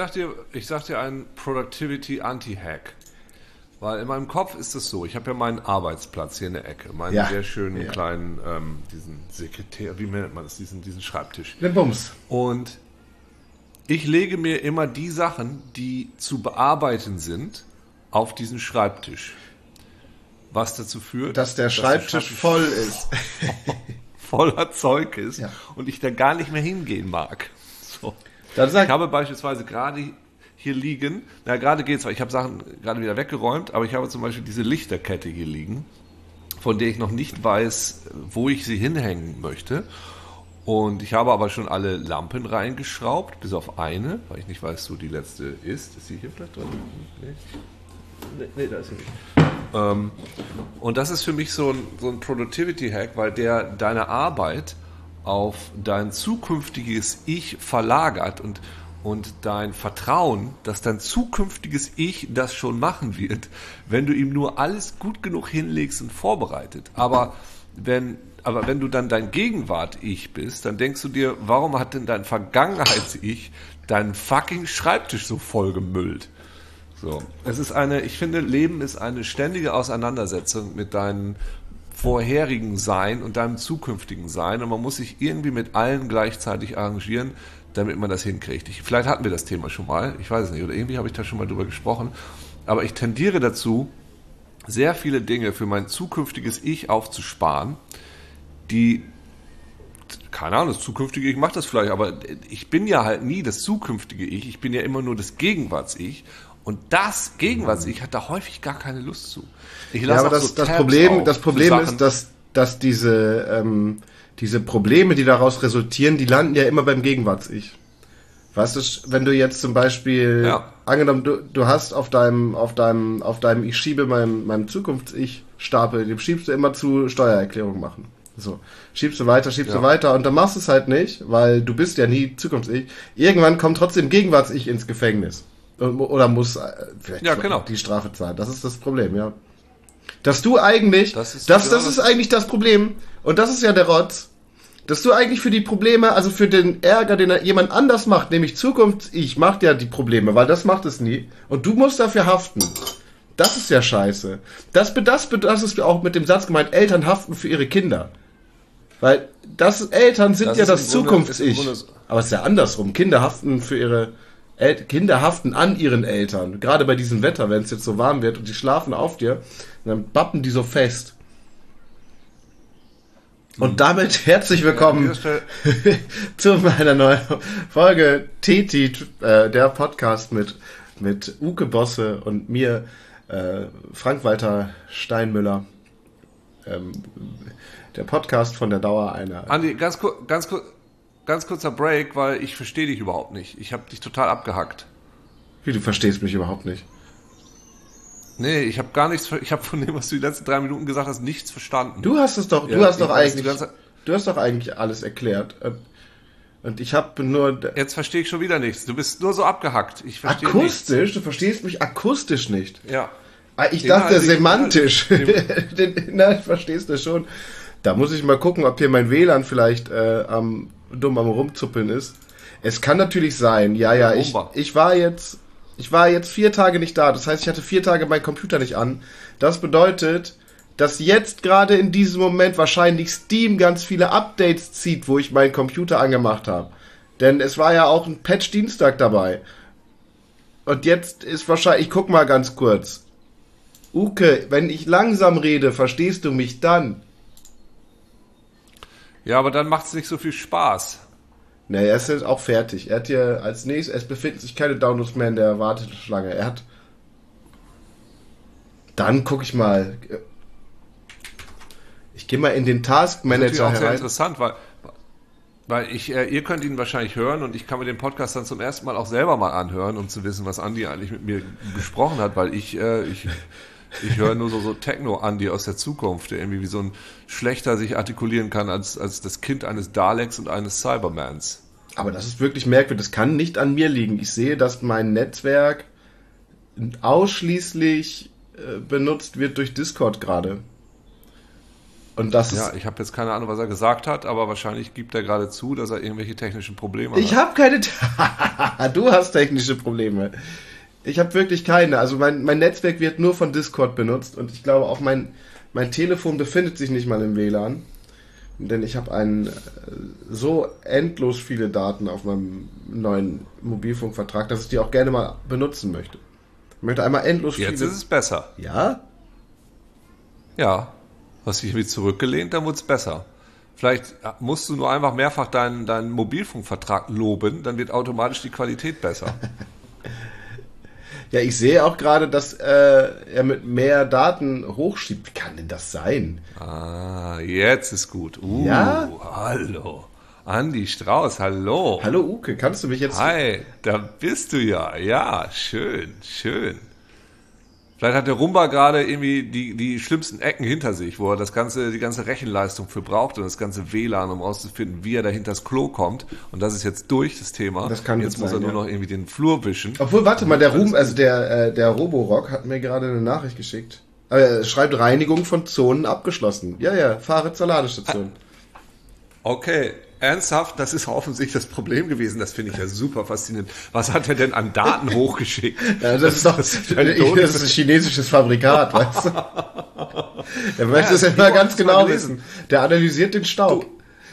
Ich sag dir, ich sag dir einen Productivity Anti-Hack. Weil in meinem Kopf ist es so, ich habe ja meinen Arbeitsplatz hier in der Ecke, meinen Ja. sehr schönen Ja. kleinen, ähm, diesen Sekretär, wie nennt man das, diesen, diesen Schreibtisch. Der Bums. Und ich lege mir immer die Sachen, die zu bearbeiten sind, auf diesen Schreibtisch. Was dazu führt, Dass der Schreibtisch voll ist. voller Zeug ist Ja. und ich da gar nicht mehr hingehen mag. So. Dann Ich habe beispielsweise gerade hier liegen, na gerade geht's, weil ich habe Sachen gerade wieder weggeräumt, aber ich habe zum Beispiel diese Lichterkette hier liegen, von der ich noch nicht weiß, wo ich sie hinhängen möchte. Und ich habe aber schon alle Lampen reingeschraubt, bis auf eine, weil ich nicht weiß, wo die letzte ist. Ist sie hier vielleicht drin? Nee, nee da ist sie nicht. Ähm, und das ist für mich so ein, so ein Productivity-Hack, weil der deine Arbeit auf dein zukünftiges Ich verlagert und, und dein Vertrauen, dass dein zukünftiges Ich das schon machen wird, wenn du ihm nur alles gut genug hinlegst und vorbereitet. Aber wenn, aber wenn du dann dein Gegenwart-Ich bist, dann denkst du dir, warum hat denn dein Vergangenheits-Ich deinen fucking Schreibtisch so vollgemüllt? So. Es ist eine, ich finde, Leben ist eine ständige Auseinandersetzung mit deinem vorherigen Sein und deinem zukünftigen Sein und man muss sich irgendwie mit allen gleichzeitig arrangieren, damit man das hinkriegt. Ich, vielleicht hatten wir das Thema schon mal, ich weiß es nicht, oder irgendwie habe ich da schon mal drüber gesprochen, aber ich tendiere dazu, sehr viele Dinge für mein zukünftiges Ich aufzusparen, die keine Ahnung, das zukünftige Ich macht das vielleicht, aber ich bin ja halt nie das zukünftige Ich, ich bin ja immer nur das Gegenwarts-Ich. Und das Gegenwarts-Ich hat da häufig gar keine Lust zu. Ich ja, lasse aber auch das, so das Problem, das Problem Sachen. ist, dass, dass diese, ähm, diese Probleme, die daraus resultieren, die landen ja immer beim Gegenwarts-Ich. Weißt du, wenn du jetzt zum Beispiel, Ja. angenommen, du, du hast auf deinem, auf deinem, auf deinem Ich schiebe meinem, meinem Zukunfts-Ich-Stapel, dem schiebst du immer zu Steuererklärung machen. So. Schiebst du weiter, schiebst Ja. du weiter und dann machst du es halt nicht, weil du bist ja nie Zukunfts-Ich. Irgendwann kommt trotzdem Gegenwarts-Ich ins Gefängnis. Oder muss äh, vielleicht Ja, genau. die Strafe zahlen. Das ist das Problem, ja. Dass du eigentlich, Das ist das, genau das das- ist eigentlich das Problem. Und das ist ja der Rotz. Dass du eigentlich für die Probleme, also für den Ärger, den jemand anders macht, nämlich Zukunfts-Ich, macht ja die Probleme, weil das macht es nie. Und du musst dafür haften. Das ist ja scheiße. Das, das, das ist auch mit dem Satz gemeint, Eltern haften für ihre Kinder. Weil das Eltern sind Das ja das Zukunfts-Ich. Aber es ist ja andersrum. Kinder haften für ihre El Kinder haften an ihren Eltern. Gerade bei diesem Wetter, wenn es jetzt so warm wird und die schlafen auf dir, dann bappen die so fest. Und damit herzlich willkommen Stelle- zu meiner neuen Folge Teti, äh, der Podcast mit, mit Uke Bosse und mir, äh, Frank-Walter Steinmüller. Ähm, der Podcast von der Dauer einer. Andi, ganz, kur ganz, kur ganz kurzer Break, weil ich verstehe dich überhaupt nicht. Ich habe dich total abgehackt. Wie du verstehst mich überhaupt nicht. Nee, ich habe gar nichts, ich habe von dem, was du die letzten drei Minuten gesagt hast, nichts verstanden. Du hast es doch, du Ja, hast ich doch eigentlich, ganze- du hast doch eigentlich alles erklärt. Und, und ich habe nur Jetzt verstehe ich schon wieder nichts. Du bist nur so abgehackt. Ich verstehe nichts. akustisch. Du verstehst mich akustisch nicht. Ja. Ah, Ich Den dachte Inhalt- semantisch. Den Inhalt verstehst du schon. Da muss ich mal gucken, ob hier mein WLAN vielleicht äh, am dumm am rumzuppeln ist. Es kann natürlich sein. Ja, ja. Ich, ich war jetzt, ich war jetzt vier Tage nicht da. Das heißt, ich hatte vier Tage meinen Computer nicht an. Das bedeutet, dass jetzt gerade in diesem Moment wahrscheinlich Steam ganz viele Updates zieht, wo ich meinen Computer angemacht habe. Denn es war ja auch ein Patch Dienstag dabei. Und jetzt ist wahrscheinlich, ich guck mal ganz kurz. Uke, wenn ich langsam rede, verstehst du mich dann? Ja, aber dann macht es nicht so viel Spaß. Ne, er ist jetzt auch fertig. Er hat hier als nächstes, es befinden sich keine Downloads mehr in der Warteschlange. Er hat. Dann guck ich mal. Ich gehe mal in den Task Das ist Manager auch sehr herein. interessant, weil, weil ich, äh, ihr könnt ihn wahrscheinlich hören und ich kann mir den Podcast dann zum ersten Mal auch selber mal anhören, um zu wissen, was Andi eigentlich mit mir besprochen hat, weil ich, äh, ich, ich höre nur so, so Techno-Andi aus der Zukunft, der irgendwie wie so ein Schlechter sich artikulieren kann als, als das Kind eines Daleks und eines Cybermans. Aber das ist wirklich merkwürdig. Das kann nicht an mir liegen. Ich sehe, dass mein Netzwerk ausschließlich äh, benutzt wird durch Discord gerade. Und das Ja, ich habe jetzt keine Ahnung, was er gesagt hat, aber wahrscheinlich gibt er gerade zu, dass er irgendwelche technischen Probleme Ich hat. habe keine. du hast technische Probleme. Ich habe wirklich keine. Also mein, mein Netzwerk wird nur von Discord benutzt und ich glaube auch mein, mein Telefon befindet sich nicht mal im WLAN. Denn ich habe einen äh, so endlos viele Daten auf meinem neuen Mobilfunkvertrag, dass ich die auch gerne mal benutzen möchte. Ich möchte einmal endlos Jetzt viele. ist es besser. ja? Ja. Hast dich irgendwie zurückgelehnt, dann wurde es besser. Vielleicht musst du nur einfach mehrfach deinen, deinen Mobilfunkvertrag loben, dann wird automatisch die Qualität besser. Ja, ich sehe auch gerade, dass äh, er mit mehr Daten hochschiebt. Wie kann denn das sein? Ah, jetzt ist gut. Uh, Ja? hallo. Andi Strauß, hallo. Hallo Uke, kannst du mich jetzt Hi, da bist du ja. Ja, schön, schön. Vielleicht hat der Rumba gerade irgendwie die, die schlimmsten Ecken hinter sich, wo er das ganze, die ganze Rechenleistung für braucht und das ganze WLAN, um rauszufinden, wie er da hinter das Klo kommt. Und das ist jetzt durch, das Thema. Das kann jetzt gut muss sein, er nur ja. noch irgendwie den Flur wischen. Obwohl, warte mal, der Ruhm, also der, äh, der Roborock hat mir gerade eine Nachricht geschickt. Aber er schreibt Reinigung von Zonen abgeschlossen. Ja, ja, fahre zur Ladestation. Okay, ernsthaft, das ist offensichtlich das Problem gewesen. Das finde ich ja super faszinierend. Was hat er denn an Daten hochgeschickt? Ja, das ist doch das ist ein chinesisches Fabrikat, weißt du? Er möchte es ja immer ganz das genau wissen. Der analysiert den Staub.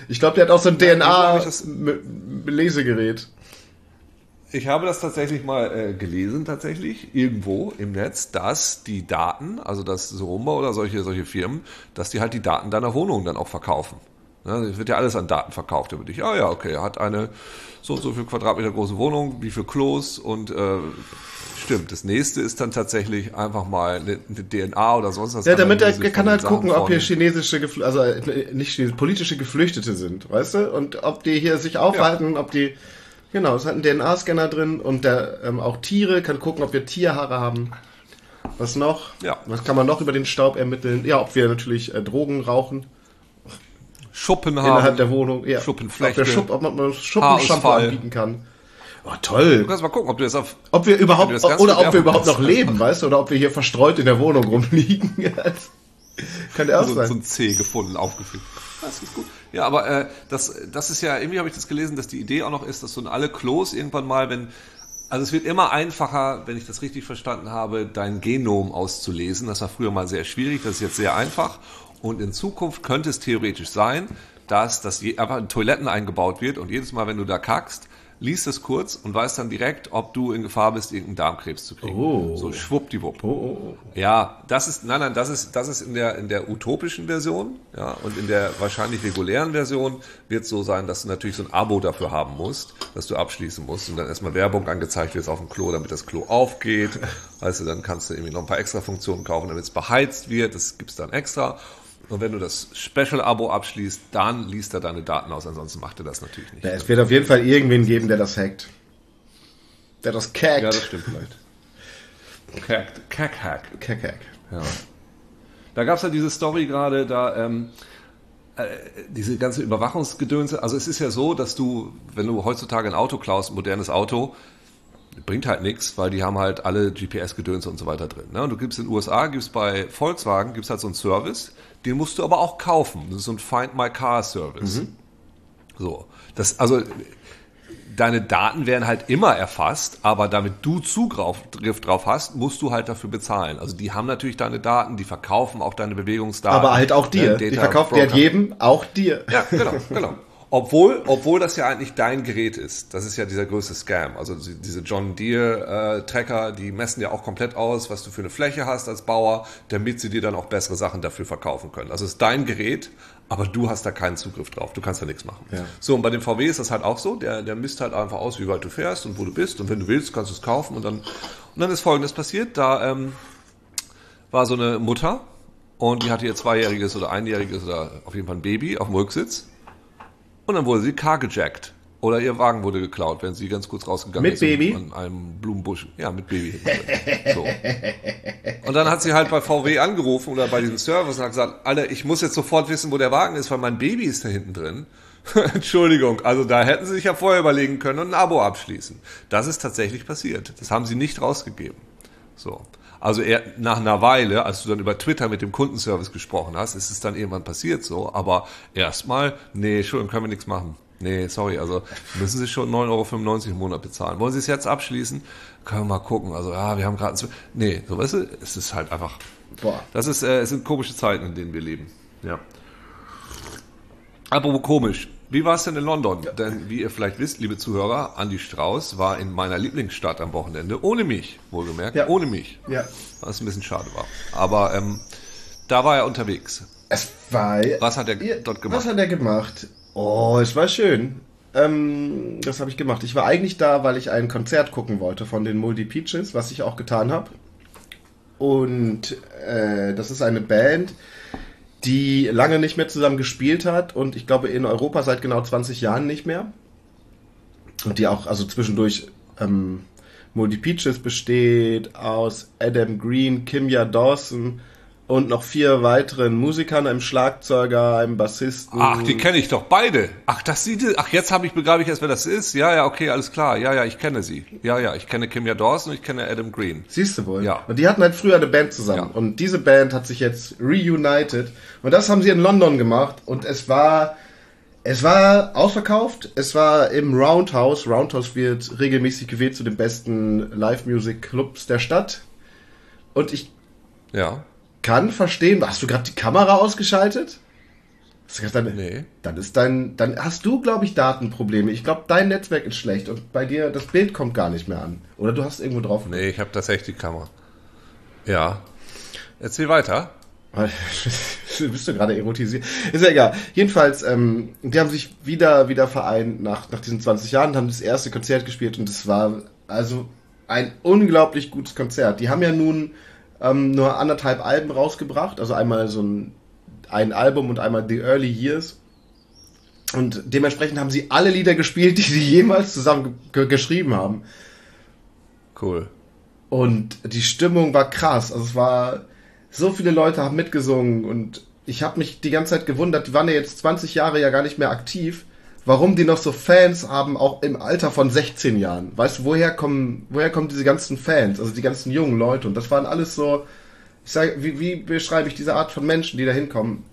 Ich glaube, der hat auch so ein das- DNA-Lesegerät. Ich habe das tatsächlich mal äh, gelesen, tatsächlich, irgendwo im Netz, dass die Daten, also dass Sorumba oder solche, solche Firmen, dass die halt die Daten deiner Wohnung dann auch verkaufen. Ja, es wird ja alles an Daten verkauft über dich. Ah ja, okay, er hat eine so und so viel Quadratmeter große Wohnung, wie viel Klos und äh, stimmt. Das nächste ist dann tatsächlich einfach mal eine, eine DNA oder sonst was. Ja, damit er kann halt gucken, ob hier chinesische, Gefl also äh, nicht chinesische, politische Geflüchtete sind, weißt du? Und ob die hier sich aufhalten, ob die, genau, es hat einen DNA-Scanner drin und der ähm, auch Tiere, kann gucken, ob wir Tierhaare haben. Was noch? Ja. Was kann man noch über den Staub ermitteln? Ja, ob wir natürlich äh, Drogen rauchen Schuppen innerhalb haben. der Wohnung. Ja. Schuppenflechte. Ob, Schupp, ob man Schuppenshampoo anbieten kann. Oh, toll. Du kannst mal gucken, ob du das auf Ob wir überhaupt, ganz oder ob wir überhaupt noch leben, weißt du? Oder ob wir hier verstreut in der Wohnung rumliegen. kann der auch so, sein. so ein C gefunden, aufgeführt. Das ist gut. Ja, aber äh, das, das ist ja, irgendwie habe ich das gelesen, dass die Idee auch noch ist, dass so in alle Klos irgendwann mal, wenn, also es wird immer einfacher, wenn ich das richtig verstanden habe, dein Genom auszulesen. Das war früher mal sehr schwierig, das ist jetzt sehr einfach. Und in Zukunft könnte es theoretisch sein, dass das einfach in Toiletten eingebaut wird und jedes Mal, wenn du da kackst, liest es kurz und weißt dann direkt, ob du in Gefahr bist, irgendeinen Darmkrebs zu kriegen. Oh. So schwuppdiwupp. Oh, oh, oh. Ja, das ist, nein, nein, das ist, das ist in der, in der utopischen Version, ja, und in der wahrscheinlich regulären Version wird es so sein, dass du natürlich so ein Abo dafür haben musst, dass du abschließen musst und dann erstmal Werbung angezeigt wird auf dem Klo, damit das Klo aufgeht. Du, dann kannst du irgendwie noch ein paar extra Funktionen kaufen, damit es beheizt wird, das gibt's dann extra. Und wenn du das Special-Abo abschließt, dann liest er deine Daten aus, ansonsten macht er das natürlich nicht. Ja, es wird auf jeden Fall irgendwen geben, der das hackt. Der das kackt. Ja, das stimmt vielleicht. Kack, Kack-Hack. Kack, hack. Ja. Da gab es ja diese Story gerade, da ähm, äh, diese ganze Überwachungsgedönse. Also es ist ja so, dass du, wenn du heutzutage ein Auto klaust, ein modernes Auto, bringt halt nichts, weil die haben halt alle GPS-Gedönse und so weiter drin. Ne? Und du gibst in den USA, gibst bei Volkswagen, gibst halt so einen Service, den musst du aber auch kaufen. Das ist so ein Find My Car Service. So, das also deine Daten werden halt immer erfasst, aber damit du Zugriff drauf hast, musst du halt dafür bezahlen. Also die haben natürlich deine Daten, die verkaufen auch deine Bewegungsdaten. Aber halt auch dir. Ne, Die Data verkauft der Broker. jedem, auch dir. Ja, genau, genau. Obwohl, obwohl das ja eigentlich dein Gerät ist. Das ist ja dieser größte Scam. Also die- diese John Deere äh, Tracker, die messen ja auch komplett aus, was du für eine Fläche hast als Bauer, damit sie dir dann auch bessere Sachen dafür verkaufen können. Also es ist dein Gerät, aber du hast da keinen Zugriff drauf. Du kannst da nichts machen. Ja. So, und bei dem VW ist das halt auch so. Der, der misst halt einfach aus, wie weit du fährst und wo du bist. Und wenn du willst, kannst du es kaufen. Und dann, und dann ist Folgendes passiert. Da ähm, war so eine Mutter und die hatte ihr zweijähriges oder einjähriges oder auf jeden Fall ein Baby auf dem Rücksitz. Und dann wurde sie cargejackt. Oder ihr Wagen wurde geklaut, wenn sie ganz kurz rausgegangen Mit ist. Baby? und An einem Blumenbusch. Ja, mit Baby. so. Und dann hat sie halt bei VW angerufen oder bei diesem Service und hat gesagt, Alter, ich muss jetzt sofort wissen, wo der Wagen ist, weil mein Baby ist da hinten drin. Entschuldigung, also da hätten sie sich ja vorher überlegen können und ein Abo abschließen. Das ist tatsächlich passiert. Das haben sie nicht rausgegeben. So. Also eher nach einer Weile, als du dann über Twitter mit dem Kundenservice gesprochen hast, ist es dann irgendwann passiert so. Aber erstmal, nee, Entschuldigung, können wir nichts machen. Nee, sorry, also müssen Sie schon 9,95 Euro im Monat bezahlen. Wollen Sie es jetzt abschließen? Können wir mal gucken. Also, ja, wir haben gerade... Nee, so weißt du, es ist halt einfach... Boah. Das ist, äh, es sind komische Zeiten, in denen wir leben. Ja. Apropos komisch. Wie war es denn in London? Ja. Denn wie ihr vielleicht wisst, liebe Zuhörer, Andy Strauß war in meiner Lieblingsstadt am Wochenende, ohne mich, wohlgemerkt, ja. ohne mich. Ja. Was ein bisschen schade war. Aber ähm, da war er unterwegs. Es war. Was hat er dort gemacht? Was hat er gemacht? Oh, es war schön. Ähm, das habe ich gemacht. Ich war eigentlich da, weil ich ein Konzert gucken wollte von den Multi Peaches, was ich auch getan habe. Und äh, das ist eine Band, die lange nicht mehr zusammen gespielt hat und ich glaube in Europa seit genau 20 Jahren nicht mehr. Und die auch, also zwischendurch, ähm, Multi Peaches besteht aus Adam Green, Kimya Dawson, und noch vier weiteren Musikern, einem Schlagzeuger, einem Bassisten. Ach, die kenne ich doch beide. Ach, das sieht, ach, jetzt habe ich begreife ich erst, wer das ist. Ja, ja, okay, alles klar. Ja, ja, ich kenne sie. Ja, ja, ich kenne Kimia Dawson und ich kenne Adam Green. Siehst du wohl? Ja. Und die hatten halt früher eine Band zusammen. Ja. Und diese Band hat sich jetzt reunited. Und das haben sie in London gemacht. Und es war, es war ausverkauft. Es war im Roundhouse. Roundhouse wird regelmäßig gewählt zu den besten Live-Music-Clubs der Stadt. Und ich, ja kann verstehen. Hast du gerade die Kamera ausgeschaltet? Du deine, nee. Dann ist dein, dann hast du, glaube ich, Datenprobleme. Ich glaube, dein Netzwerk ist schlecht und bei dir das Bild kommt gar nicht mehr an. Oder du hast irgendwo drauf. Nee, ich habe tatsächlich die Kamera. Ja. Erzähl weiter. Bist du gerade erotisiert? Ist ja egal. Jedenfalls, ähm, die haben sich wieder, wieder vereint nach, nach diesen 20 Jahren, haben das erste Konzert gespielt und es war also ein unglaublich gutes Konzert. Die haben ja nun ähm, nur anderthalb Alben rausgebracht. Also einmal so ein, ein Album und einmal The Early Years. Und dementsprechend haben sie alle Lieder gespielt, die sie jemals zusammen geschrieben haben. Cool. Und die Stimmung war krass. Also es war, so viele Leute haben mitgesungen und ich habe mich die ganze Zeit gewundert, die waren ja jetzt 20 Jahre ja gar nicht mehr aktiv warum die noch so Fans haben, auch im Alter von 16 Jahren. Weißt du, woher kommen, woher kommen diese ganzen Fans, also die ganzen jungen Leute? Und das waren alles so, ich sage, wie, wie beschreibe ich diese Art von Menschen, die da hinkommen?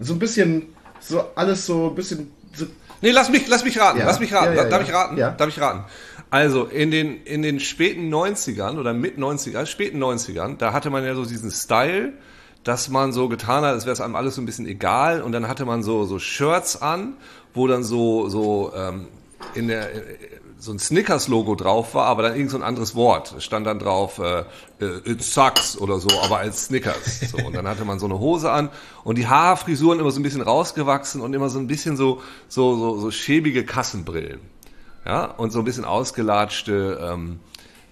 So ein bisschen, so alles so ein bisschen. So nee, lass mich, lass mich raten, ja. lass mich raten. Ja, ja, Darf ich raten? Ja. Darf ich raten? Also in den, in den späten 90ern oder mit 90ern, späten 90ern, da hatte man ja so diesen Style, dass man so getan hat, als wäre es einem alles so ein bisschen egal und dann hatte man so, so Shirts an wo dann so, so ähm, in der so ein Snickers-Logo drauf war, aber dann irgend so ein anderes Wort. Es stand dann drauf, äh, äh, it sucks oder so, aber als Snickers. So, und dann hatte man so eine Hose an und die Haarfrisuren immer so ein bisschen rausgewachsen und immer so ein bisschen so, so, so, so schäbige Kassenbrillen. Ja, und so ein bisschen ausgelatschte ähm,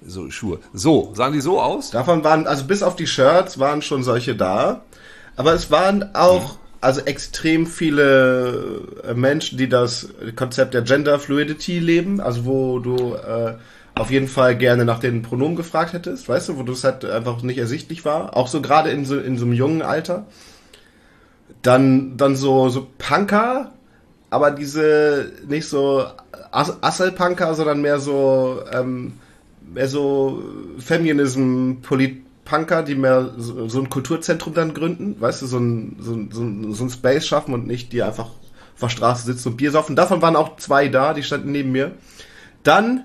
so Schuhe. So, sahen die so aus? Davon waren, also bis auf die Shirts waren schon solche da. Aber es waren auch also extrem viele äh, Menschen, die das Konzept der Gender Fluidity leben, also wo du äh, auf jeden Fall gerne nach den Pronomen gefragt hättest, weißt du, wo das halt einfach nicht ersichtlich war, auch so gerade in so in so einem jungen Alter. Dann dann so so Punker, aber diese nicht so Asselpunker, sondern mehr so ähm, mehr so Feminism, Polit Punker, die mehr so, so, ein Kulturzentrum dann gründen, weißt du, so ein, so, ein, so ein Space schaffen und nicht die einfach auf der Straße sitzen und Bier saufen. Davon waren auch zwei da, die standen neben mir. Dann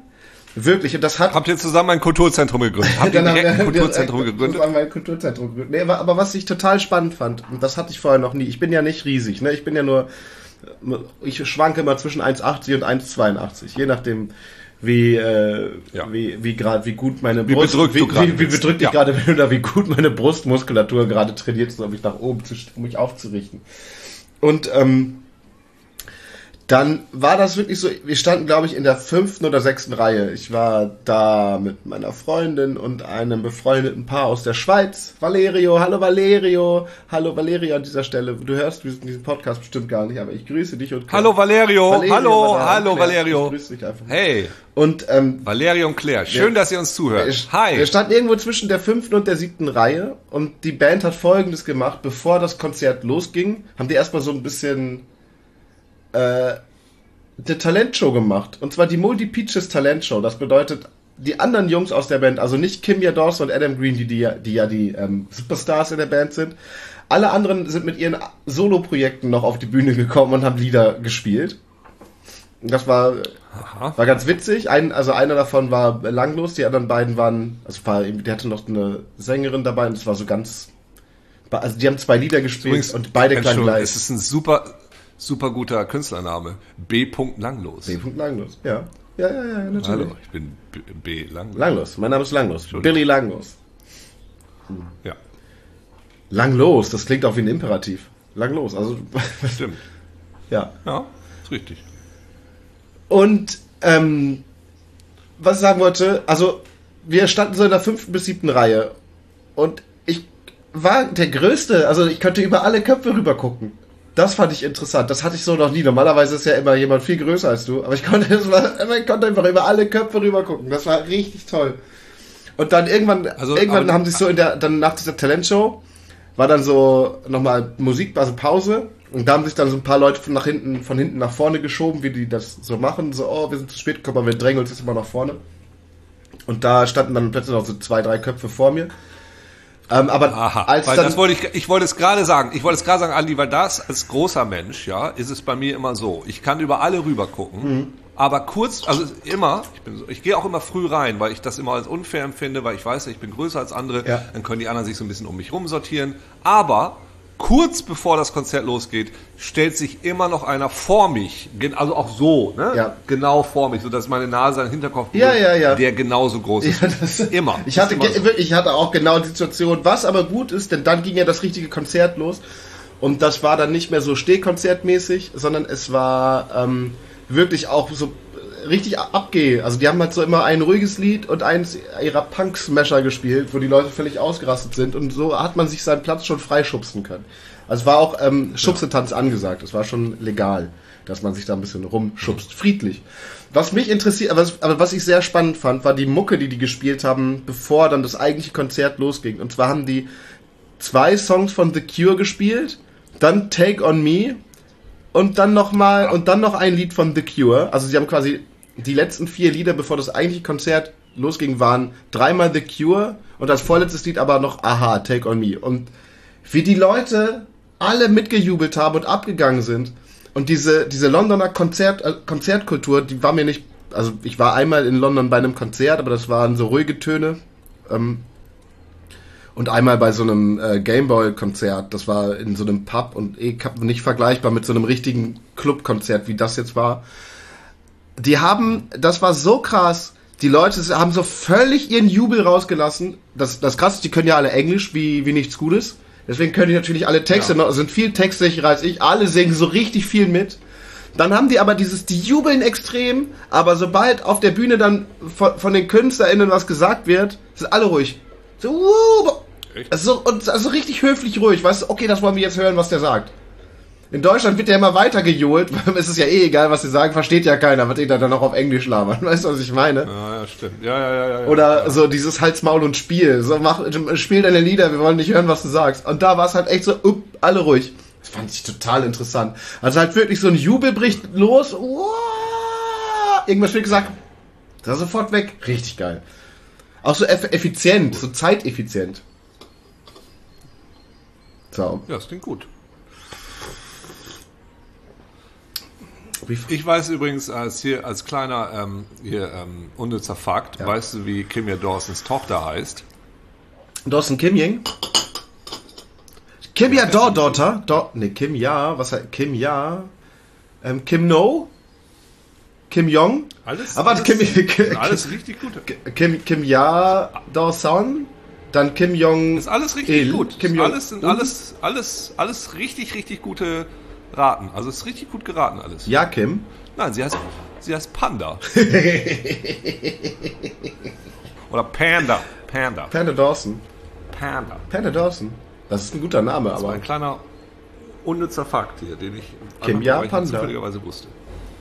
Wirklich, und das hat. Habt ihr zusammen ein Kulturzentrum gegründet? Habt ihr direkt ein Kulturzentrum gegründet? Zusammen ein Kulturzentrum gegründet. Nee, aber, aber was ich total spannend fand, und das hatte ich vorher noch nie, ich bin ja nicht riesig, ne? Ich bin ja nur, ich schwanke immer zwischen 1,80 und 1,82, je nachdem, wie, äh, ja. wie, wie gerade, wie gut meine wie Brust, bedrückt wie, wie, wie, bedrückt ich ja. gerade bin oder wie gut meine Brustmuskulatur gerade trainiert ist, um mich nach oben zu, um mich aufzurichten. Und ähm, dann war das wirklich so, wir standen, glaube ich, in der fünften oder sechsten Reihe. Ich war da mit meiner Freundin und einem befreundeten Paar aus der Schweiz. Valerio, hallo Valerio, hallo Valerio an dieser Stelle. Du hörst diesen Podcast bestimmt gar nicht, aber ich grüße dich und Claire. Hallo Valerio, Valerio hallo, hallo Claire. Valerio. Ich grüße dich einfach. Hey. Und ähm, Valerio und Claire, schön, wir, dass ihr uns zuhört. Hi. Wir standen irgendwo zwischen der fünften und der siebten Reihe und die Band hat Folgendes gemacht, bevor das Konzert losging, haben die erstmal so ein bisschen äh, eine Talentshow gemacht. Und zwar die Multi Peaches Talentshow. Das bedeutet, die anderen Jungs aus der Band, also nicht Kimya Dawson und Adam Green, die, die, ja- die ja die ähm, Superstars in der Band sind, alle anderen sind mit ihren Solo-Projekten noch auf die Bühne gekommen und haben Lieder gespielt. Das war, war ganz witzig. Ein, also einer davon war langlos, die anderen beiden waren, also war, die hatte noch eine Sängerin dabei und das war so ganz, also die haben zwei Lieder gespielt und beide klangen gleich. Es ist ein super, super guter Künstlername. B. Langlos. B. Langlos, ja. Ja, ja, ja, natürlich. Hallo, ich bin B. B. Langlos. Langlos, mein Name ist Langlos. Billy Langlos. Ja, Langlos, das klingt auch wie ein Imperativ. Langlos, also stimmt. ja. Ja, ist richtig. Und ähm, was ich sagen wollte, also wir standen so in der fünften bis siebten Reihe und ich war der Größte, also ich könnte über alle Köpfe rüber gucken. Das fand ich interessant. Das hatte ich so noch nie. Normalerweise ist ja immer jemand viel größer als du, aber ich konnte, war, ich konnte einfach über alle Köpfe rüber gucken. Das war richtig toll. Und dann irgendwann, Also, irgendwann haben sich so in der, dann nach dieser Talentshow war dann so nochmal Musik, also Pause. Und da haben sich dann so ein paar Leute von nach hinten, von hinten nach vorne geschoben, wie die das so machen. So, oh, wir sind zu spät gekommen, aber wir drängen uns jetzt immer nach vorne. Und da standen dann plötzlich noch so zwei, drei Köpfe vor mir. Ähm, aber Aha, als weil dann, das wollte ich, ich wollte es gerade sagen, ich wollte es gerade sagen, Andi, weil das als großer Mensch, ja, ist es bei mir immer so. Ich kann über alle rüber gucken, Mhm. aber kurz, also immer, ich, bin so, ich gehe auch immer früh rein, weil ich das immer als unfair empfinde, weil ich weiß, ich bin größer als andere, Ja. dann können die anderen sich so ein bisschen um mich rumsortieren. Aber kurz bevor das Konzert losgeht, stellt sich immer noch einer vor mich, also auch so, ne? Ja. genau vor mich, sodass meine Nase an den Hinterkopf Ja, berührt, ja, ja. der genauso groß ist. Das- immer. Ich hatte, immer wirklich, ich hatte auch genau die Situation, was aber gut ist, denn dann ging ja das richtige Konzert los. Und das war dann nicht mehr so Stehkonzertmäßig, sondern es war ähm, wirklich auch so richtig a- abgeh. Also die haben halt so immer ein ruhiges Lied und eins ihrer Punk-Smasher gespielt, wo die Leute völlig ausgerastet sind. Und so hat man sich seinen Platz schon freischubsen können. Also es war auch ähm, Schubsetanz angesagt. Es war schon legal, dass man sich da ein bisschen rumschubst. Friedlich. Was mich interessiert, aber was, aber was ich sehr spannend fand, war die Mucke, die die gespielt haben, bevor dann das eigentliche Konzert losging. Und zwar haben die zwei Songs von The Cure gespielt, dann Take on Me und dann noch mal und dann noch ein Lied von The Cure. Also sie haben quasi die letzten vier Lieder, bevor das eigentliche Konzert losging, waren dreimal The Cure und das vorletztes Lied aber noch Aha, Take on Me. Und wie die Leute alle mitgejubelt haben und abgegangen sind. Und diese, diese Londoner Konzert, äh, Konzertkultur, die war mir nicht. Also ich war einmal in London bei einem Konzert, aber das waren so ruhige Töne. Ähm, und einmal bei so einem äh, Gameboy-Konzert, das war in so einem Pub und eh nicht vergleichbar mit so einem richtigen Clubkonzert, wie das jetzt war. Die haben, das war so krass. Die Leute haben so völlig ihren Jubel rausgelassen. Das, das krass ist, die können ja alle Englisch wie, wie nichts Gutes. Deswegen können die natürlich alle Texte noch, sind viel textsicherer als ich. Alle singen so richtig viel mit. Dann haben die aber dieses, die jubeln extrem, aber sobald auf der Bühne dann von, von den KünstlerInnen was gesagt wird, sind alle ruhig. So, Echt? also, und also richtig höflich ruhig, weißt du, okay, das wollen wir jetzt hören, was der sagt. In Deutschland wird der immer weiter gejohlt, weil es ist ja eh egal, was sie sagen, versteht ja keiner, was die da dann noch auf Englisch labern. Weißt du, was ich meine? Ja, ja, stimmt. Ja, ja, ja, ja. ja. Oder so dieses Hals, Maul und Spiel. So, mach, spiel deine Lieder, wir wollen nicht hören, was du sagst. Und da war es halt echt so, up, alle ruhig. Das fand ich total interessant. Also halt wirklich so ein Jubel bricht los. Uah, irgendwas wird gesagt. Da sofort weg. Richtig geil. Auch so eff effizient, so zeiteffizient. So. Ja, das klingt gut. Ich weiß übrigens als hier als kleiner ähm, hier ähm, unnützer Fakt, weißt du, wie Kimia Dawsons Tochter heißt? Dawson Kim Ying? Kim Ja Do Daughter? Do ne, Kim Ja, was heißt Kim Ja? Ähm, Kim No? Kim Jong? Alles, Aber alles, Kim, Kim, alles richtig gut. Kim, Kim Ja Dawson? Dann Kim Jong. Ist alles richtig Il, gut. Kim Jong- alles sind alles alles alles richtig richtig gute Raten. Also es ist richtig gut geraten alles. Ja, Kim. Nein, sie heißt sie heißt Panda. Oder Panda, Panda, Panda Dawson. Panda. Panda Dawson. Das ist ein guter Name, Das war aber ein kleiner unnützer Fakt hier, den ich Kim Ja, Panda. zufälligerweise wusste.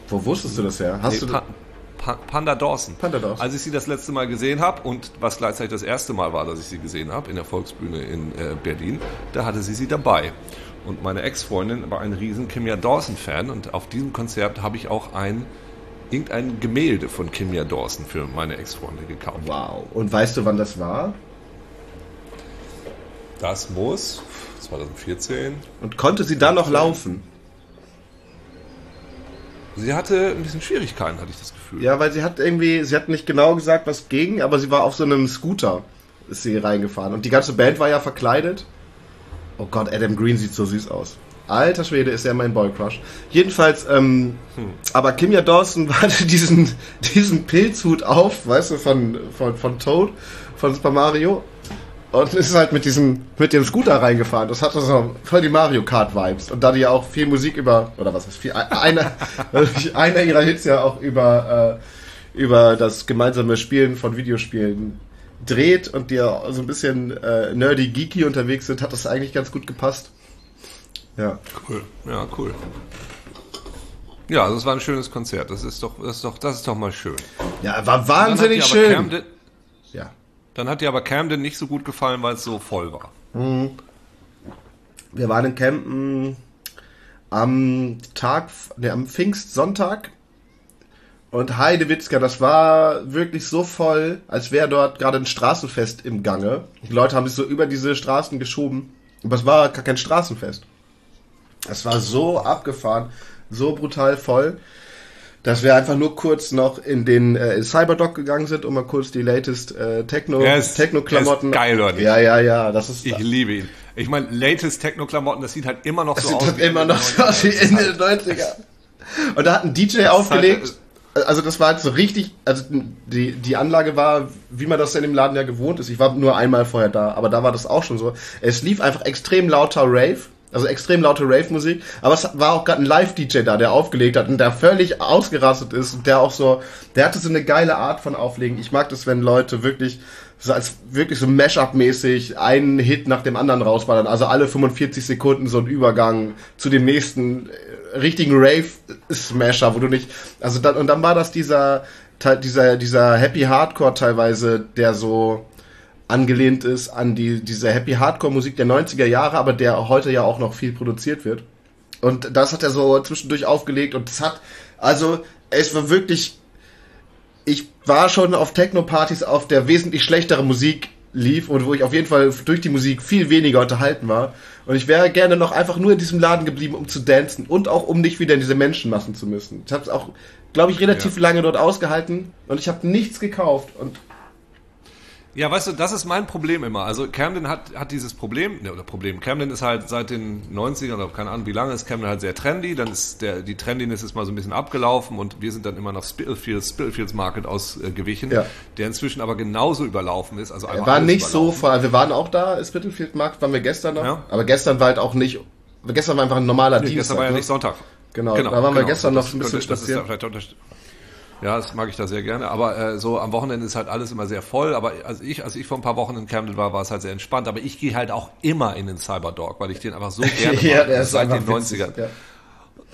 wo wusstest du das her? Hast Nee, du Pa pa Panda Dawson. Panda Dawson. Als ich sie das letzte Mal gesehen habe und was gleichzeitig das erste Mal war, dass ich sie gesehen habe in der Volksbühne in äh, Berlin, da hatte sie sie dabei. Und meine Ex-Freundin war ein riesen Kimia Dawson-Fan und auf diesem Konzert habe ich auch ein irgendein Gemälde von Kimia Dawson für meine Ex-Freundin gekauft. Wow. Und weißt du, wann das war? Das muss 2014. Und konnte sie da noch laufen? Sie hatte ein bisschen Schwierigkeiten, hatte ich das Gefühl. Ja, weil sie hat irgendwie, sie hat nicht genau gesagt, was ging, aber sie war auf so einem Scooter, ist sie reingefahren. Und die ganze Band war ja verkleidet. Oh Gott, Adam Green sieht so süß aus. Alter Schwede, ist er mein Boycrush. Jedenfalls, ähm, hm. aber Kimia Dawson hatte diesen, diesen Pilzhut auf, weißt du, von, von, von Toad, von Super Mario. Und ist halt mit diesem, mit dem Scooter reingefahren. Das hatte so voll die Mario Kart Vibes. Und da die ja auch viel Musik über, oder was ist viel, einer, einer ihrer Hits ja auch über, äh, über das gemeinsame Spielen von Videospielen dreht und die ja so ein bisschen äh, nerdy, geeky unterwegs sind, hat das eigentlich ganz gut gepasst. Ja. Cool. Ja, cool. Ja, also es war ein schönes Konzert. Das ist doch, das ist doch, das ist doch mal schön. Ja, war wahnsinnig schön. Camden, ja. Dann hat dir aber Camden nicht so gut gefallen, weil es so voll war. Mhm. Wir waren in Camden am Tag, ne, am Pfingstsonntag. Und Heidewitzka, das war wirklich so voll, als wäre dort gerade ein Straßenfest im Gange. Die Leute haben sich so über diese Straßen geschoben. Aber es war gar kein Straßenfest. Es war so abgefahren, so brutal voll, dass wir einfach nur kurz noch in den äh, Cyberdock gegangen sind, um mal kurz die latest äh, Techno Techno Klamotten. geil, oder? Ja, ja, ja, das ist Ich liebe ihn. Ich meine, latest Techno Klamotten, das sieht halt immer noch so aus. Das sieht halt immer noch so aus wie in den 90er. Und da hat ein DJ aufgelegt. Halt, also das war halt so richtig, also die, die Anlage war, wie man das in dem Laden ja gewohnt ist. Ich war nur einmal vorher da, aber da war das auch schon so. Es lief einfach extrem lauter Rave also extrem laute Rave-Musik. Aber es war auch gerade ein Live-DJ da, der aufgelegt hat und der völlig ausgerastet ist und der auch so, der hatte so eine geile Art von Auflegen. Ich mag das, wenn Leute wirklich so als wirklich so Mash-up-mäßig einen Hit nach dem anderen rausballern. Also alle 45 Sekunden so ein Übergang zu dem nächsten äh, richtigen Rave-Smasher, wo du nicht, also dann, und dann war das dieser, dieser, dieser Happy Hardcore teilweise, der so, angelehnt ist an die, diese Happy Hardcore Musik der 90er Jahre, aber der heute ja auch noch viel produziert wird. Und das hat er so zwischendurch aufgelegt und es hat, also, es war wirklich, ich war schon auf Techno-Partys, auf der wesentlich schlechtere Musik lief und wo ich auf jeden Fall durch die Musik viel weniger unterhalten war. Und ich wäre gerne noch einfach nur in diesem Laden geblieben, um zu dancen und auch um nicht wieder in diese Menschenmassen zu müssen. Ich habe es auch, glaube ich, relativ ja. lange dort ausgehalten und ich habe nichts gekauft und ja, weißt du, das ist mein Problem immer. Also Camden hat, hat dieses Problem, ne, oder Problem, Camden ist halt seit den 90ern, oder keine Ahnung wie lange, ist Camden halt sehr trendy, dann ist der, die Trendiness ist mal so ein bisschen abgelaufen und wir sind dann immer nach Spitalfields, Spitalfields Market ausgewichen, ja. der inzwischen aber genauso überlaufen ist. Also war nicht so, vor, wir waren auch da, Spitalfield Market, waren wir gestern noch, ja. aber gestern war halt auch nicht, gestern war einfach ein normaler nee, Dienstag. Gestern war ja ne? nicht Sonntag. Genau, genau da waren genau. wir gestern noch ein bisschen spazieren. Ja, das mag ich da sehr gerne. Aber äh, so am Wochenende ist halt alles immer sehr voll. Aber als ich, als ich vor ein paar Wochen in Camden war, war es halt sehr entspannt. Aber ich gehe halt auch immer in den Cyberdog, weil ich den einfach so gerne ja, mag, seit den 90ern. Ja.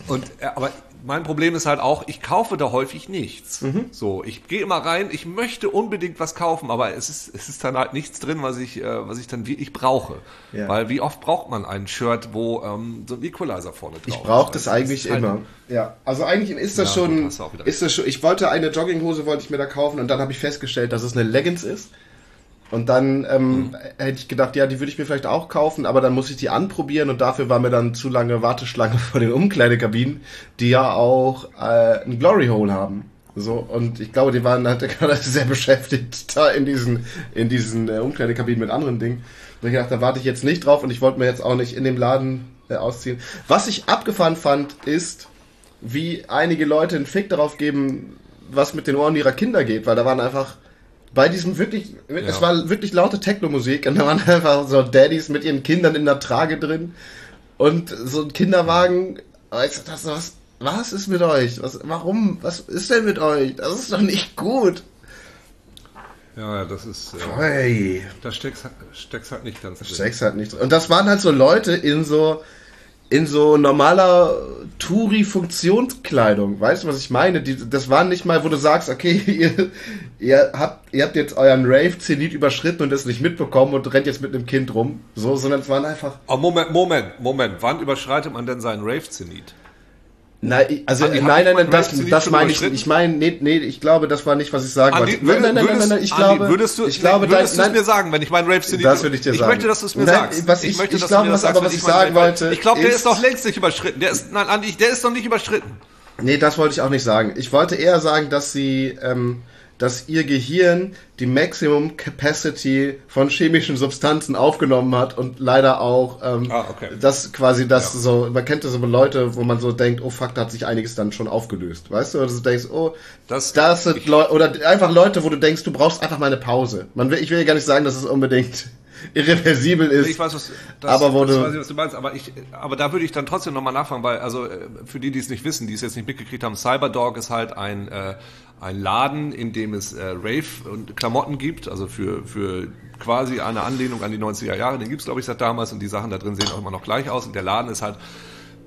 Und äh, aber mein Problem ist halt auch, ich kaufe da häufig nichts. Mhm. So, ich gehe immer rein, ich möchte unbedingt was kaufen, aber es ist, es ist dann halt nichts drin, was ich, äh, was ich dann wirklich brauche. Ja. Weil wie oft braucht man ein Shirt, wo ähm, so ein Equalizer vorne drauf ist? Ich brauche das eigentlich halt immer. Ja, also eigentlich ist das ja, schon, ist das schon. Ich wollte eine Jogginghose, wollte ich mir da kaufen und dann habe ich festgestellt, dass es eine Leggings ist. Und dann ähm, mhm. hätte ich gedacht, ja, die würde ich mir vielleicht auch kaufen, aber dann muss ich die anprobieren und dafür war mir dann zu lange Warteschlange vor den Umkleidekabinen, die ja auch äh, ein Glory Hole haben. So, und ich glaube, die waren halt gerade sehr beschäftigt da in diesen, in diesen äh, Umkleidekabinen mit anderen Dingen. Und ich dachte, da warte ich jetzt nicht drauf und ich wollte mir jetzt auch nicht in dem Laden äh, ausziehen. Was ich abgefahren fand, ist, wie einige Leute einen Fick darauf geben, was mit den Ohren ihrer Kinder geht, weil da waren einfach bei diesem wirklich, ja. es war wirklich laute Techno-Musik und da waren einfach so Daddys mit ihren Kindern in der Trage drin und so ein Kinderwagen. Weißt du, das, was, was ist mit euch? Was, warum? Was ist denn mit euch? Das ist doch nicht gut. Ja, das ist. Äh. Da steckst, steckst halt nicht ganz drin. Steckst halt nicht drin. Und das waren halt so Leute in so in so normaler Touri-Funktionskleidung. Weißt du, was ich meine? Die, das waren nicht mal, wo du sagst, okay, ihr, ihr, habt, ihr habt jetzt euren Rave-Zenit überschritten und das nicht mitbekommen und rennt jetzt mit einem Kind rum. So, sondern es waren einfach. Oh, Moment, Moment, Moment. Wann überschreitet man denn seinen Rave-Zenit? Nein, also nein, nein, nein, das, das meine ich nicht. Ich meine, nee, nee, ich glaube, das war nicht, was ich sagen Andi, wollte. Nein, nein, nein, nein, nein, ich glaube, würdest du, ich glaube, würdest nein, du es mir sagen, wenn ich meinen Rave City Das würde ich dir sagen. Ich möchte, dass du es mir Nein, sagst. was ich- möchte, ich dass glaube, du mir was das aber, sagst, was ich sagen wollte, Ich glaube, der ist- noch längst nicht überschritten. Der ist, nein, Andi, der ist noch nicht überschritten. Nee, das wollte ich auch nicht sagen. Ich wollte eher sagen, dass sie, ähm, dass ihr Gehirn die Maximum Capacity von chemischen Substanzen aufgenommen hat und leider auch, ähm, Ah, okay. das quasi das so, man kennt das so Leute, wo man so denkt, oh fuck, da hat sich einiges dann schon aufgelöst, weißt du? Oder du denkst, oh, Das- das sind Leute, oder einfach Leute, wo du denkst, du brauchst einfach mal eine Pause. Man will, ich will ja gar nicht sagen, dass es unbedingt irreversibel ist. Ich weiß, was, das, Aber wo du- weiß ich, was du meinst, aber ich, aber da würde ich dann trotzdem nochmal nachfragen, weil, also, äh, für die, die es nicht wissen, die es jetzt nicht mitgekriegt haben, Cyberdog ist halt ein, äh, ein Laden, in dem es äh, Rave und Klamotten gibt, also für, für quasi eine Anlehnung an die 90er Jahre, den gibt's glaube ich, seit damals und die Sachen da drin sehen auch immer noch gleich aus und der Laden ist halt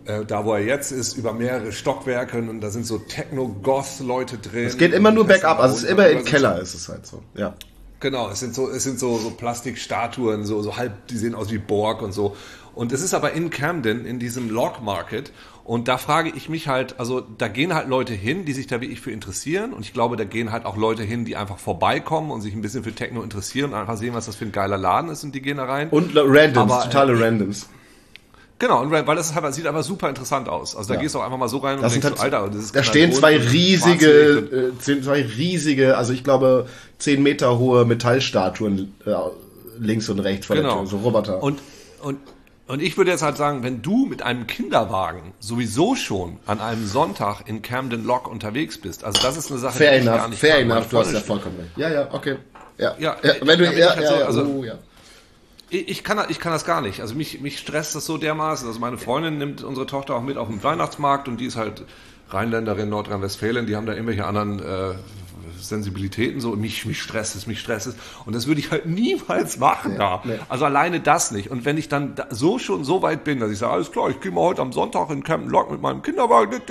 äh, da, wo er jetzt ist, über mehrere Stockwerke und da sind so Techno-Goth-Leute drin. es geht immer nur bergab, also es ist immer im sind so- Keller, ist es halt so, ja. Genau, es sind so, es sind so, so Plastikstatuen, so, so halb, die sehen aus wie Borg und so. Und es ist aber in Camden, in diesem Log Market. Und da frage ich mich halt, also da gehen halt Leute hin, die sich da wie ich für interessieren. Und ich glaube, da gehen halt auch Leute hin, die einfach vorbeikommen und sich ein bisschen für Techno interessieren und einfach sehen, was das für ein geiler Laden ist und die gehen da rein. Und Randoms, Aber, totale äh, Randoms. genau, und weil das ist halt, sieht einfach super interessant aus. Also da Ja. gehst du auch einfach mal so rein und Das denkst, halt, so, Alter, das ist da stehen zwei riesige, äh, zwei riesige, also ich glaube, 10 Meter hohe Metallstatuen äh, links und rechts der Genau. Tür, so Roboter. Und, und, und ich würde jetzt halt sagen, wenn du mit einem Kinderwagen sowieso schon an einem Sonntag in Camden Lock unterwegs bist, also das ist eine Sache, fair die ich enough, gar nicht fair kann. Enough, du hast ja vollkommen recht. Ja, ja, okay. Ja, Ja, ja, wenn du, ja, ich halt so, ja, also- oh, ja. Ich, ich, kann, ich kann das gar nicht. Also mich, mich stresst das so dermaßen. Also meine Freundin nimmt unsere Tochter auch mit auf den Weihnachtsmarkt und die ist halt Rheinländerin, Nordrhein-Westfalen, die haben da irgendwelche anderen äh, Sensibilitäten so. Mich, mich stresst es, mich stresst es. Und das würde ich halt niemals machen da. nee. Also alleine das nicht. Und wenn ich dann da so schon so weit bin, dass ich sage, alles klar, ich gehe mal heute am Sonntag in Camden Lock mit meinem Kinderwagen,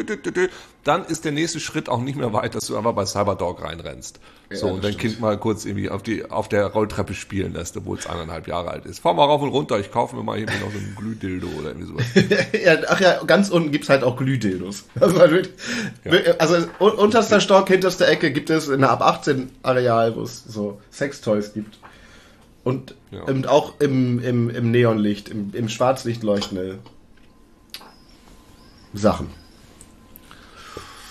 dann ist der nächste Schritt auch nicht mehr weit, dass du einfach bei Cyberdog reinrennst. so, das und dein. Kind mal kurz irgendwie auf, die, auf der Rolltreppe spielen lässt, obwohl es eineinhalb Jahre alt ist. Fahr mal rauf und runter, ich kaufe mir mal hier noch so einen Glühdildo oder irgendwie sowas. ja, ach ja, ganz unten gibt's halt auch Glühdildos. Also, halt wirklich- also un- unterster Stock, hinterste Ecke gibt es in der ab 18 Areal, wo es so Sextoys gibt. Und, Ja. und auch im, im, im Neonlicht, im, im Schwarzlicht leuchtende Sachen.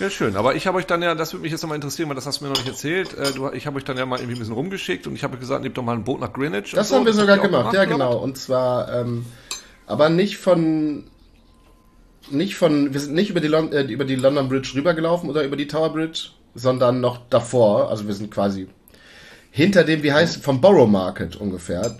Ja, schön. Aber ich habe euch dann ja, das würde mich jetzt nochmal interessieren, weil das hast du mir noch nicht erzählt. Äh, du, ich habe euch dann ja mal irgendwie ein bisschen rumgeschickt und ich habe gesagt, nehmt doch mal ein Boot nach Greenwich. Das so. haben wir sogar auch gemacht, ja genau. Und zwar, ähm, aber nicht von, nicht von, wir sind nicht über die, Lon äh, über die London Bridge rübergelaufen oder über die Tower Bridge, sondern noch davor. Also wir sind quasi hinter dem, wie heißt, vom Borough Market ungefähr.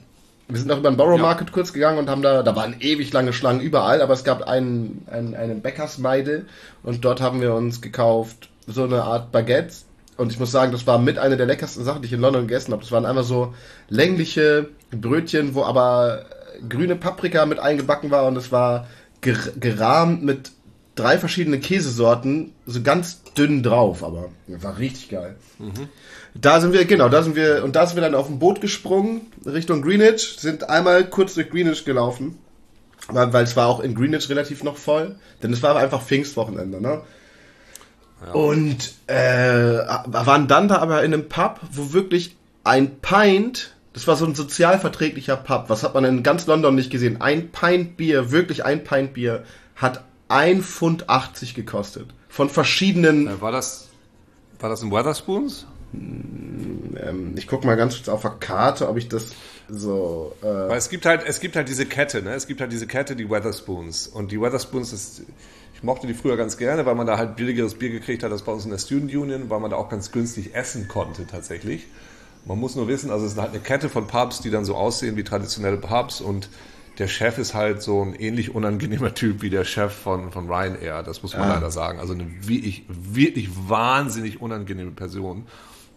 Wir sind noch über den Borough Ja. Market kurz gegangen und haben da, da waren ewig lange Schlangen überall, aber es gab einen, einen, eine Bäckersmeide und dort haben wir uns gekauft so eine Art Baguettes. Und ich muss sagen, das war mit einer der leckersten Sachen, die ich in London gegessen habe. Das waren einfach so längliche Brötchen, wo aber grüne Paprika mit eingebacken war und es war ger gerahmt mit drei verschiedenen Käsesorten, so ganz dünn drauf, aber war richtig geil. Da sind wir, genau, da sind wir, und da sind wir dann auf ein Boot gesprungen, Richtung Greenwich, sind einmal kurz durch Greenwich gelaufen, weil, weil es war auch in Greenwich relativ noch voll, denn es war einfach Pfingstwochenende, ne? Und äh, waren dann da aber in einem Pub, wo wirklich ein Pint, das war so ein sozialverträglicher Pub, was hat man in ganz London nicht gesehen, ein Pint Bier, wirklich ein Pint Bier, hat 1,80 Pfund gekostet. Von verschiedenen Äh, war das, war das in Weatherspoons? Ähm, ich guck mal ganz kurz auf der Karte, ob ich das so. Äh, Weil es gibt halt, es gibt halt diese Kette, ne? Es gibt halt diese Kette, die Weatherspoons. Und die Weatherspoons ist, ich mochte die früher ganz gerne, weil man da halt billigeres Bier gekriegt hat als bei uns in der Student Union, weil man da auch ganz günstig essen konnte tatsächlich. Man muss nur wissen, also es ist halt eine Kette von Pubs, die dann so aussehen wie traditionelle Pubs und der Chef ist halt so ein ähnlich unangenehmer Typ wie der Chef von, von Ryanair, das muss man leider sagen. Also eine wirklich, wirklich wahnsinnig unangenehme Person.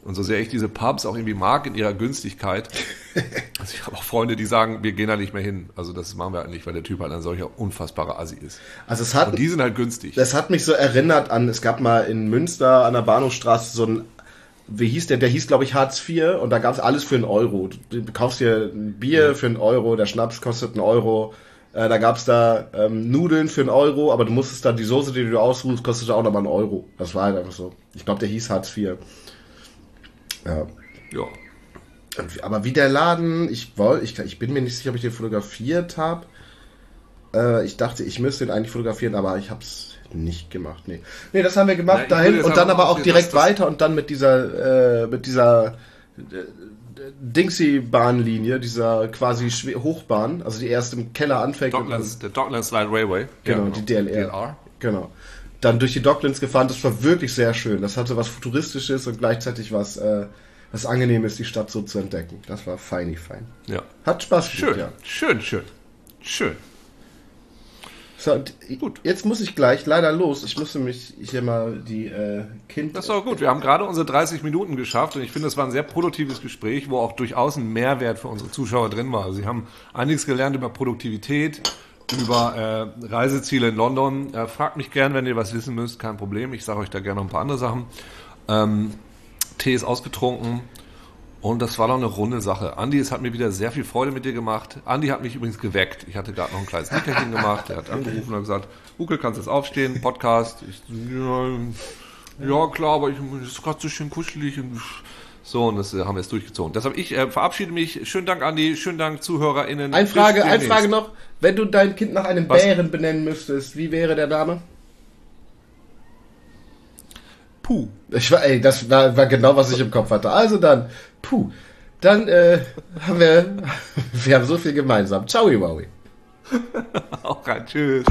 Und so sehr ich diese Pubs auch irgendwie mag in ihrer Günstigkeit, also ich habe auch Freunde, die sagen, wir gehen da nicht mehr hin. Also das machen wir halt nicht, weil der Typ halt ein solcher unfassbarer Assi ist. also es hat, Und die sind halt günstig. das hat mich so erinnert an, es gab mal in Münster an der Bahnhofstraße so ein, wie hieß der? Der hieß, glaube ich, Hartz IV und da gab es alles für einen Euro. Du, kaufst dir ein Bier für einen Euro, der Schnaps kostet einen Euro. Äh, da gab's da ähm, Nudeln für einen Euro, aber du musstest dann die Soße, die du ausruhst, kostete auch nochmal einen Euro. Das war halt einfach so. Ich glaube, der hieß Hartz IV. Ja. Ja. Aber wie der Laden, ich wollte, ich, ich bin mir nicht sicher, ob ich den fotografiert habe. Äh, ich dachte, ich müsste ihn eigentlich fotografieren, aber ich habe es nicht gemacht. Nee. nee, das haben wir gemacht Na, dahin und dann aber auch direkt weiter und dann mit dieser, äh, mit dieser äh, Dingsy-Bahnlinie, dieser quasi Hochbahn, also die erst im Keller anfängt. Docklands, der Docklands Light Railway. Genau, ja, genau. die DLR. DLR. Genau. Dann durch die Docklands gefahren, das war wirklich sehr schön. Das hatte was Futuristisches und gleichzeitig was, äh, was Angenehmes, die Stadt so zu entdecken. Das war feini fein. Ja. Hat Spaß gemacht, schön, ja. Schön, schön. Schön. So, gut. Jetzt muss ich gleich leider los. Ich musste mich hier mal die äh, Kind. Das ist auch gut. Wir haben gerade unsere 30 Minuten geschafft und ich finde, das war ein sehr produktives Gespräch, wo auch durchaus ein Mehrwert für unsere Zuschauer drin war. Sie haben einiges gelernt über Produktivität, über äh, Reiseziele in London. Äh, fragt mich gern, wenn ihr was wissen müsst, kein Problem. Ich sage euch da gerne noch ein paar andere Sachen. Ähm, Tee ist ausgetrunken. Und das war doch eine runde Sache. Andi, es hat mir wieder sehr viel Freude mit dir gemacht. Andi hat mich übrigens geweckt. Ich hatte gerade noch ein kleines Nickerchen gemacht. Er hat angerufen und gesagt, Ukel, kannst du jetzt aufstehen? Podcast. Ich, ja, ja, klar, aber ich, es ist gerade so schön kuschelig. Und so, und das äh, haben wir jetzt durchgezogen. Deshalb, ich äh, verabschiede mich. Schönen Dank, Andi. Schönen Dank, ZuhörerInnen. Eine Frage, eine Frage noch. Wenn du dein Kind nach einem Was? Bären benennen müsstest, wie wäre der Name? Puh. Ich war, ey, das war, war genau, was ich im Kopf hatte. Also dann, puh. Dann äh, haben wir, wir haben so viel gemeinsam. Ciao, Wowie. Auch rein. Tschüss.